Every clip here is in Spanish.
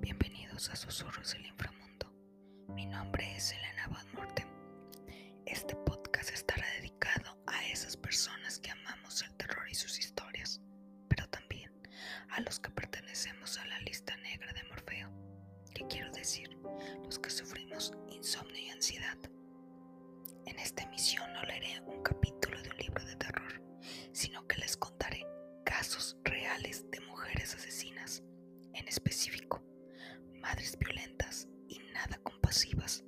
Bienvenidos a Susurros del Inframundo. Mi nombre es Elena Van Este podcast estará dedicado a esas personas que amamos el terror y sus historias, pero también a los que pertenecemos a la lista negra de Morfeo, que quiero decir, los que sufrimos insomnio y ansiedad. En esta emisión no leeré un capítulo casos reales de mujeres asesinas, en específico, madres violentas y nada compasivas.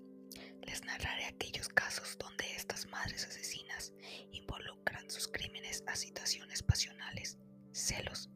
Les narraré aquellos casos donde estas madres asesinas involucran sus crímenes a situaciones pasionales, celos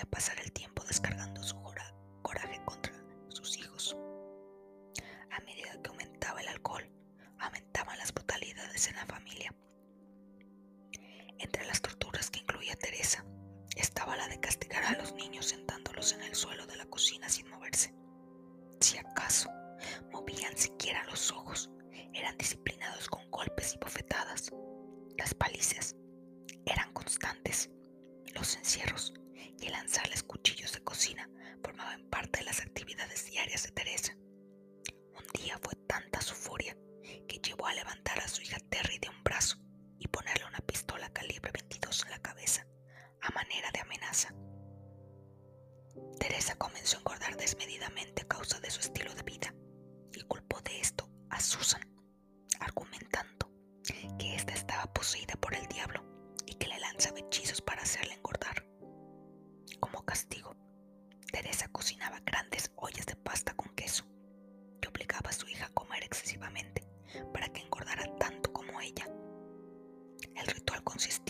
podría pasar el tiempo descargando su ella. El ritual consistía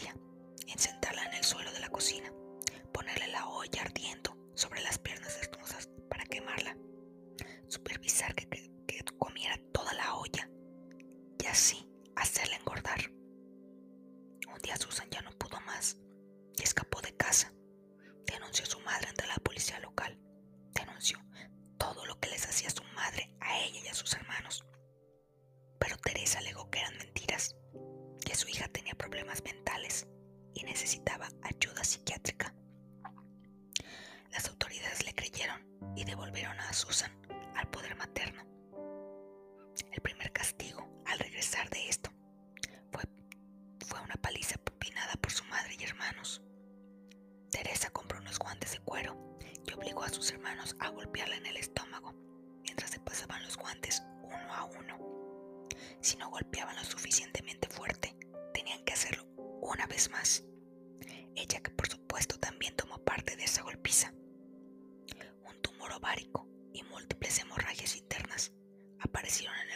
y múltiples hemorragias internas aparecieron en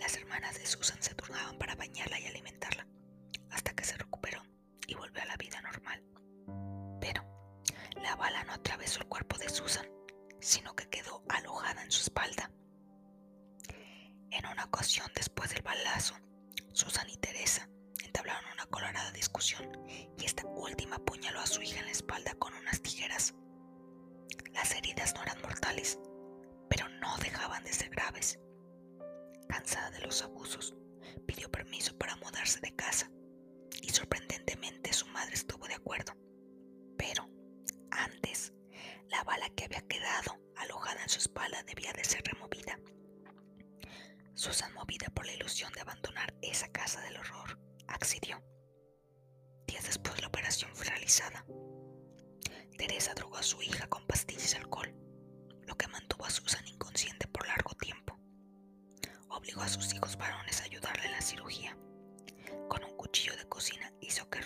Las hermanas de Susan se turnaban para bañarla y alimentarla, hasta que se recuperó y volvió a la vida normal. Pero la bala no atravesó el cuerpo de Susan, sino que quedó alojada en su espalda. En una ocasión después del balazo, Susan y Teresa entablaron una colorada discusión y esta última apuñaló a su hija en la espalda con unas tijeras. Las heridas no eran mortales, pero no dejaban de ser graves. Cansada de los abusos, pidió permiso para mudarse de casa y sorprendentemente su madre estuvo de acuerdo. Pero antes, la bala que había quedado alojada en su espalda debía de ser removida. Susan, movida por la ilusión de abandonar esa casa del horror, accedió. Días después la operación fue realizada. Teresa drogó a su hija con pastillas y alcohol, lo que mantuvo a Susan inconsciente por largo tiempo. Obligó a sus hijos varones a ayudarle en la cirugía. Con un cuchillo de cocina hizo que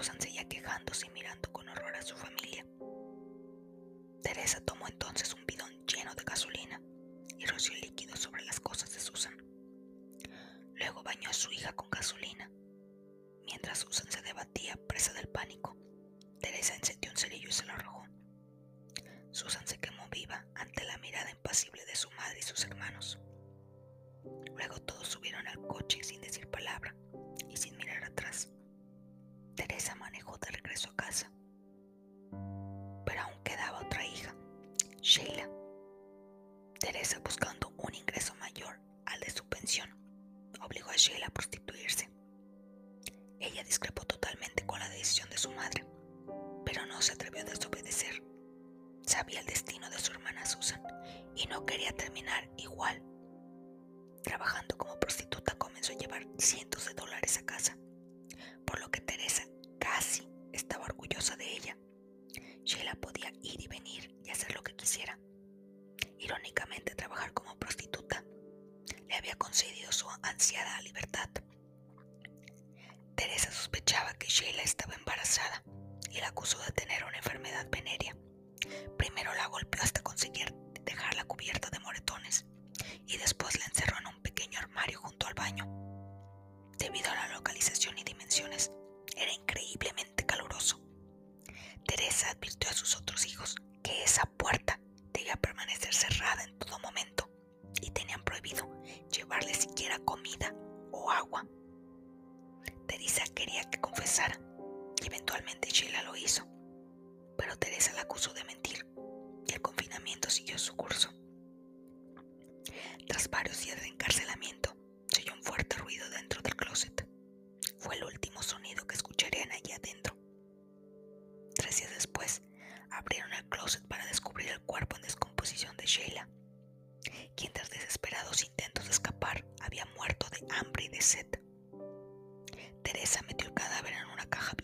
Susan seguía quejándose y mirando con horror a su familia. Teresa tomó entonces un bidón lleno de gasolina y roció el líquido sobre las cosas de Susan. Luego bañó a su hija con gasolina. Mientras Susan se debatía, presa del pánico, Teresa encendió un cerillo y se lo arrojó. Susan se quemó viva ante la mirada impasible de su madre y sus hermanos. Luego todos subieron al coche sin decir palabra regreso a casa. Pero aún quedaba otra hija, Sheila. Teresa, buscando un ingreso mayor al de su pensión, obligó a Sheila a prostituirse. Ella discrepó totalmente con la decisión de su madre, pero no se atrevió a desobedecer. Sabía el destino de su hermana Susan y no quería terminar igual. Trabajando como prostituta comenzó a llevar cientos de dólares a casa, por lo que Teresa casi estaba orgullosa de ella. Sheila podía ir y venir y hacer lo que quisiera. Irónicamente, trabajar como prostituta le había concedido su ansiada libertad. Teresa sospechaba que Sheila estaba embarazada y la acusó de tener una enfermedad venérea. Primero la golpeó hasta conseguir dejarla cubierta de moretones y después la encerró en un pequeño armario junto al baño. Debido a la localización y dimensiones, era increíblemente caluroso. Teresa advirtió a sus otros hijos que esa puerta debía permanecer cerrada en todo momento y tenían prohibido llevarle siquiera comida o agua. Teresa quería que confesara y eventualmente Sheila lo hizo, pero Teresa la acusó de mentir y el confinamiento siguió su curso. Tras varios días de encarcelamiento, se oyó un fuerte ruido dentro del closet. Fue el último sonido que escucharían allí adentro. Tres días después, abrieron el closet para descubrir el cuerpo en descomposición de Sheila, quien tras desesperados intentos de escapar había muerto de hambre y de sed. Teresa metió el cadáver en una caja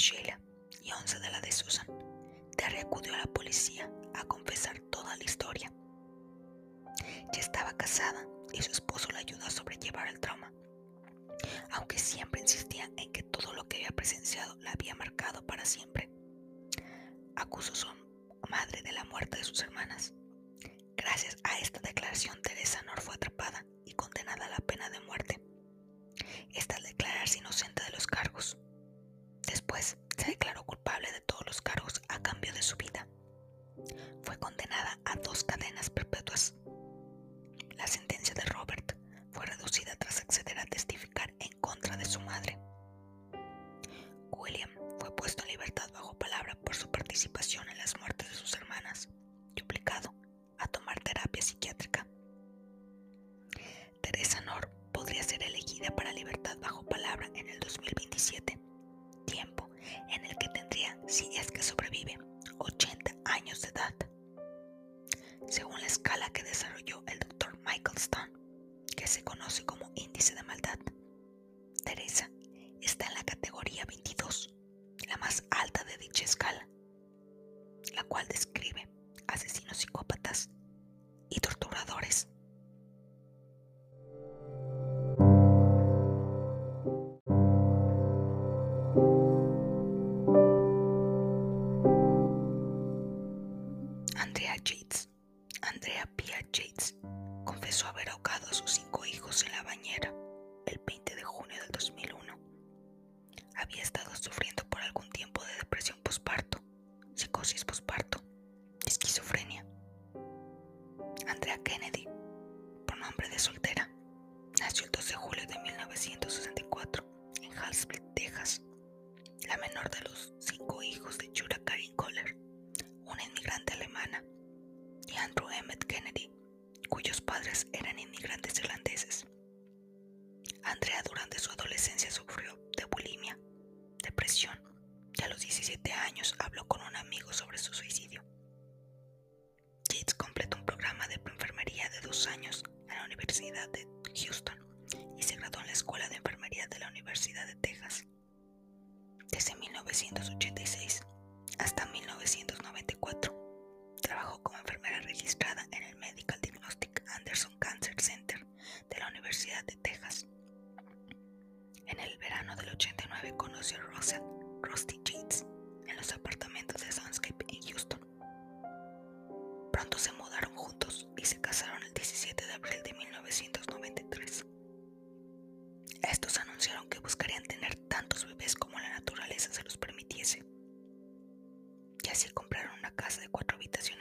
Sheila y once de la de Susan, Terry acudió a la policía a confesar toda la historia. Ya estaba casada y su esposo la ayudó a sobrellevar el trauma, aunque siempre insistía en que todo lo que había presenciado la había marcado para siempre. Acusó a su madre de la muerte de sus hermanas. Gracias a esta declaración, Teresa Nor fue atrapada y condenada a la pena de muerte. Esta declararse inocente de los cargos. Después se declaró culpable de todos los cargos a cambio de su vida. Fue condenada a dos cadenas perpetuas la sentencia de Robert fue reducida tras acceder a testificar en contra de su madre. William fue puesto en libertad bajo palabra por su participación en las muertes de sus hermanas y obligado a tomar terapia psiquiátrica. Teresa Nor podría ser elegida para libertad bajo palabra en el 2027, si es que sobrevive, 80 años de edad. Según la escala que desarrolló el 17 años habló con un amigo sobre su suicidio. Yates completó un programa de enfermería de dos años en la Universidad de Houston y se graduó en la Escuela de Enfermería de la Universidad de Texas. Desde 1986 hasta 1994 trabajó como enfermera registrada en el Medical Anderson Cancer Center de la Universidad de Texas. En el verano del 89 conoció a Russell Rusty Yates en los apartamentos de Sunscape en Houston. Pronto se mudaron juntos y se casaron el 17 de abril de 1993. Estos anunciaron que buscarían tener tantos bebés como la naturaleza se los permitiese. Y así compraron una casa de cuatro habitaciones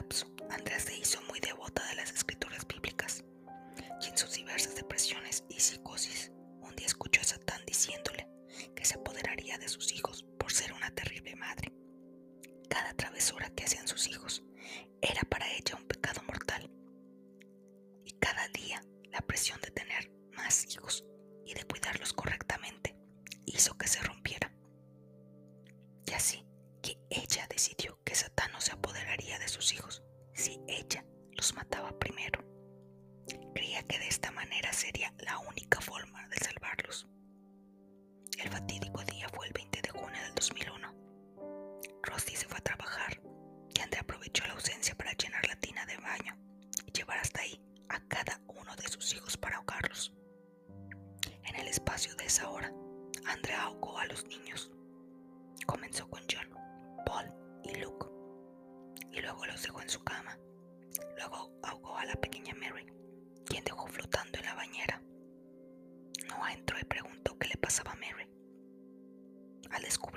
lapso, Andrea se hizo muy devota de las escrituras la escuela.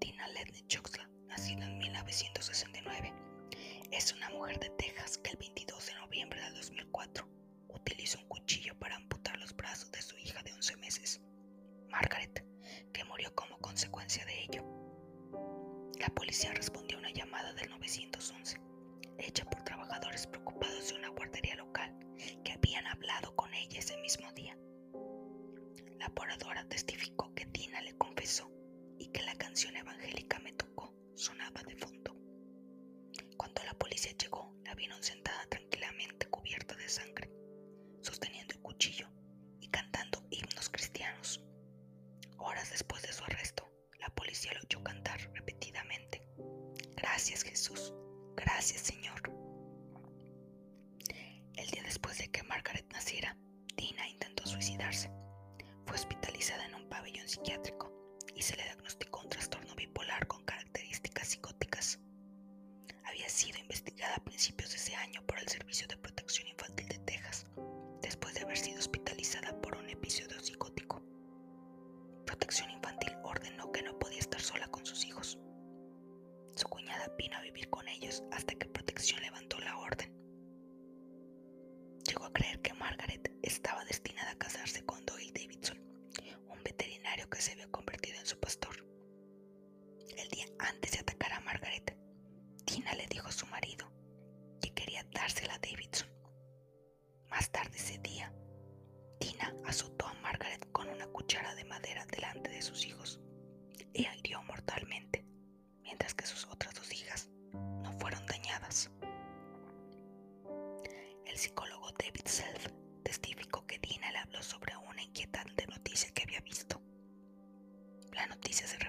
Tina Ledney Choxla, nacida en 1969, es una mujer de Texas que el 22 de noviembre de 2004 utilizó un cuchillo para amputar los brazos de su hija de 11 meses, Margaret, que murió como consecuencia de ello. La policía respondió a una llamada del 911, hecha por trabajadores preocupados de una guardería local que habían hablado con ella ese mismo día. La apuradora testificó que Tina le confesó y que la canción evangélica Me tocó sonaba de fondo. Cuando la policía llegó, la vieron sentada tranquilamente cubierta de sangre, sosteniendo el cuchillo y cantando himnos cristianos. Horas después de su arresto, la policía lo oyó cantar repetidamente. Gracias Jesús, gracias Señor. El día después de que Margaret naciera, Dina intentó suicidarse. Fue hospitalizada en un pabellón psiquiátrico y se le diagnosticó un trastorno bipolar con características psicóticas. Había sido investigada a principios de ese año por el Servicio de Protección se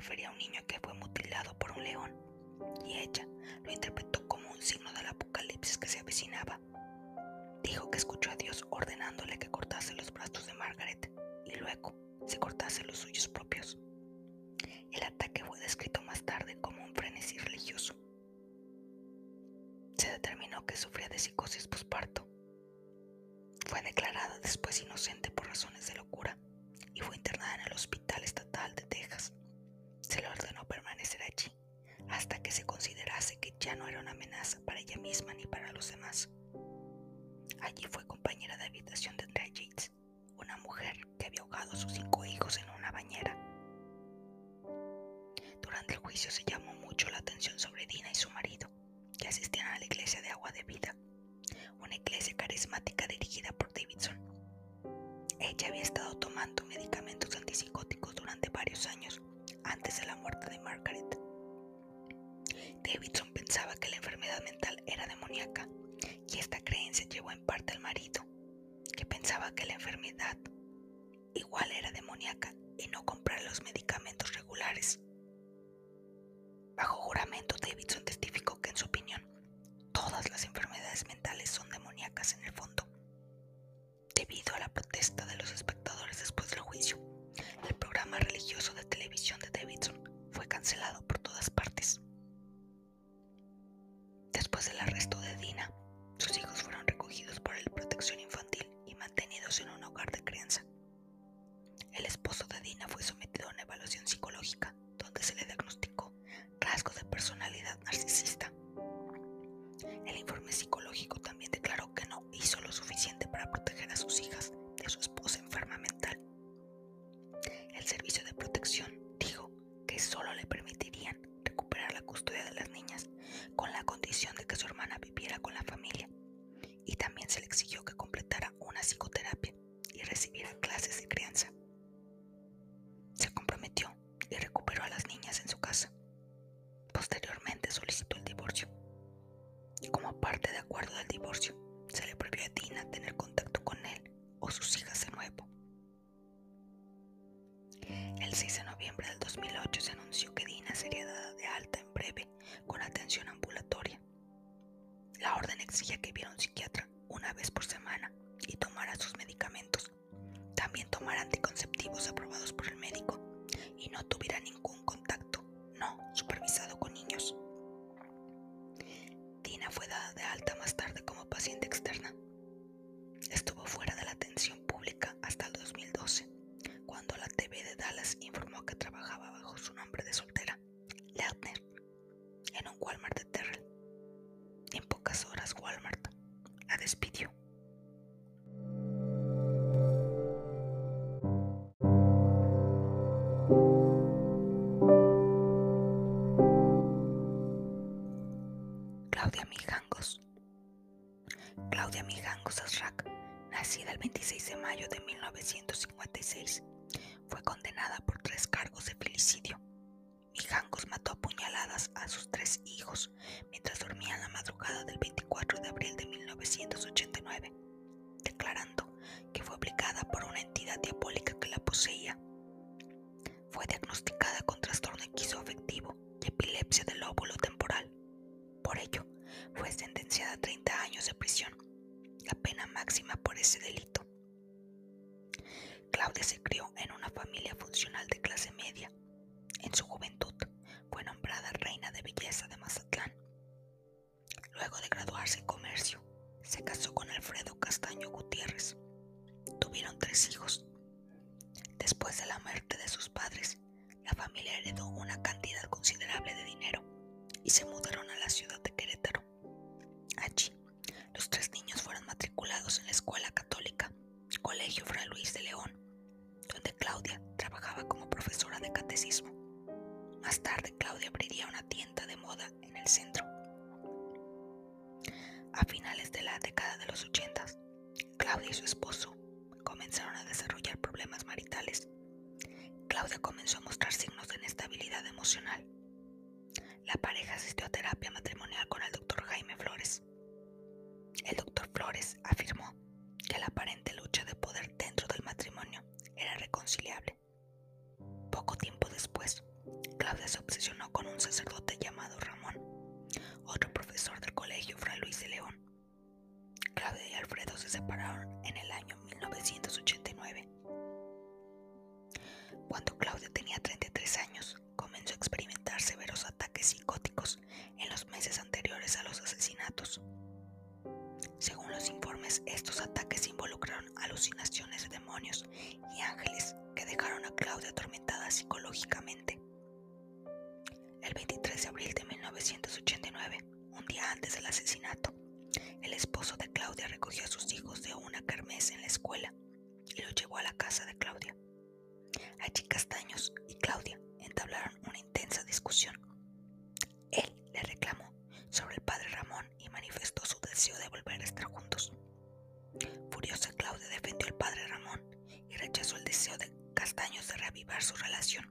deseo de Castaños de reavivar su relación.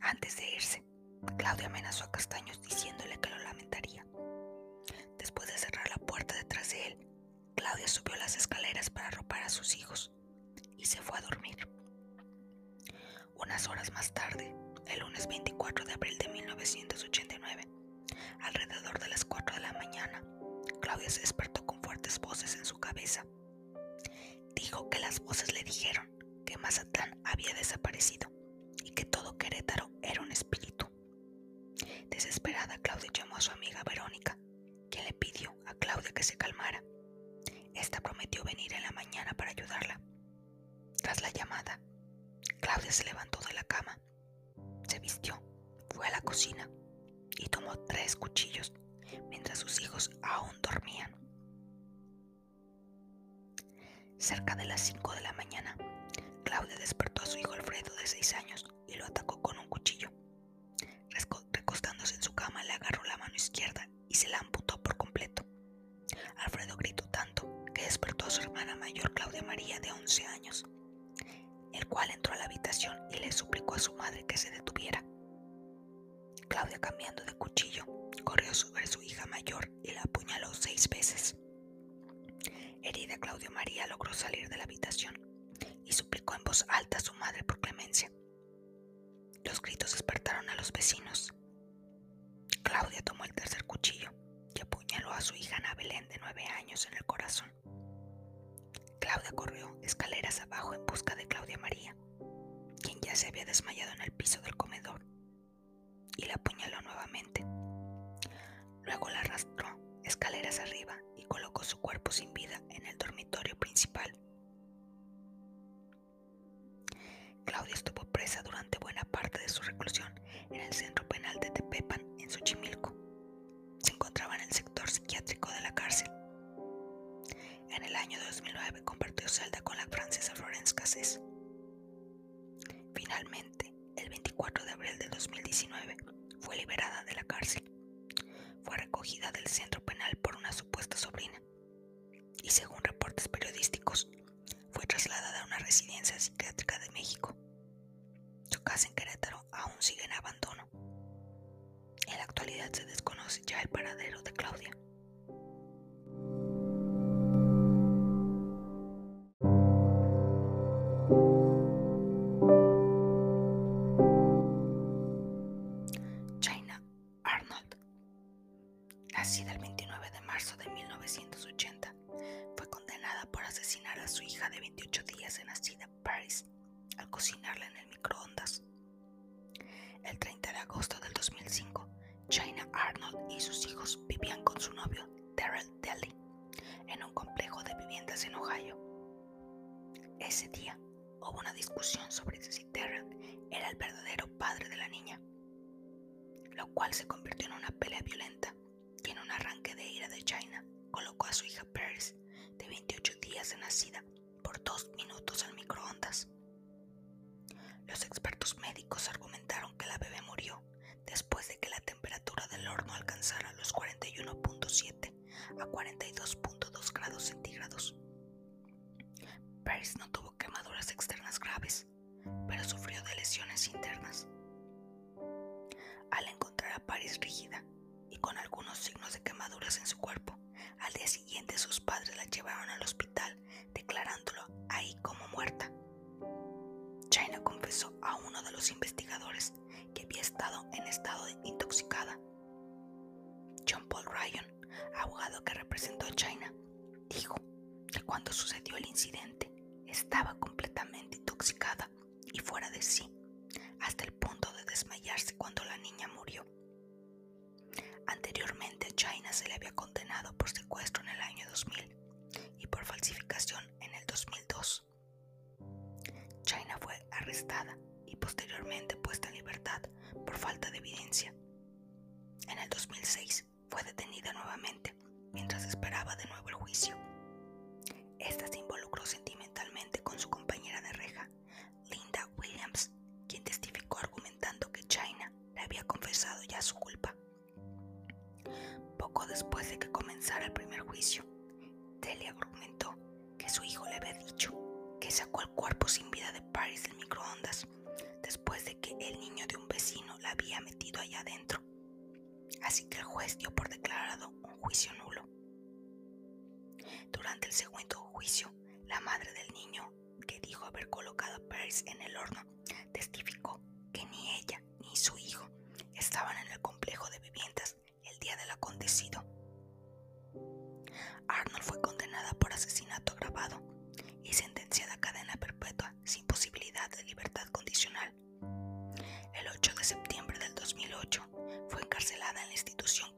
Antes de irse, Claudia amenazó a Castaños diciéndole que lo lamentaría. Después de cerrar la puerta detrás de él, Claudia subió las escaleras para arropar a sus hijos y se fue a dormir. Unas horas más tarde, el lunes 24 de abril de 1989, alrededor de las 4 de la mañana, Claudia se despertó con fuertes voces en su cabeza. Dijo que las voces le dijeron que Mazatlán había desaparecido y que todo Querétaro era un espíritu. Desesperada, Claudia llamó a su amiga Verónica, quien le pidió a Claudia que se calmara. Esta prometió venir en la mañana para ayudarla. Tras la llamada, Claudia se levantó de la cama, se vistió, fue a la cocina y tomó tres cuchillos mientras sus hijos aún dormían. Cerca de las 5 de la mañana, Claudia despertó a su hijo Alfredo de 6 años y lo atacó con un cuchillo. Finalmente, el 24 de abril de 2019, fue liberada de la cárcel. Fue recogida del centro penal por una supuesta sobrina y según reportes periodísticos, fue trasladada a una residencia psiquiátrica de México. Su casa en Querétaro aún sigue en abandono. En la actualidad se desconoce ya el paradero de pelea violenta y en un arranque de ira de China colocó a su hija Paris, de 28 días de nacida, por dos minutos al microondas. Los expertos médicos argumentaron que la bebé murió después de que la temperatura del horno alcanzara los 41.7 a 42.2 grados centígrados. Paris no tuvo quemaduras externas graves, pero sufrió de lesiones internas. Paris rígida y con algunos signos de quemaduras en su cuerpo. Al día siguiente sus padres la llevaron al hospital, declarándolo ahí como muerta. China confesó a uno de los investigadores que había estado en estado de intoxicada. John Paul Ryan, abogado que representó a China, dijo que cuando sucedió el incidente estaba completamente intoxicada y fuera de sí, hasta el punto de desmayarse cuando la niña murió. Anteriormente, China se le había condenado por secuestro en el año 2000 y por falsificación en el 2002. China fue arrestada y posteriormente puesta en libertad por falta de evidencia. En el 2006 fue detenida nuevamente mientras esperaba de nuevo el juicio. Esta se involucró sentimentalmente así que el juez dio por declarado un juicio nulo. Durante el segundo juicio, la madre del niño, que dijo haber colocado a Paris en el horno, testificó que ni ella ni su hijo estaban en el complejo de viviendas el día del acontecido. Arnold fue condenada por asesinato agravado y sentenciada a cadena perpetua sin posibilidad de libertad condicional. El 8 de septiembre del 2008 fue encarcelada en la solución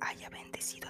haya bendecido.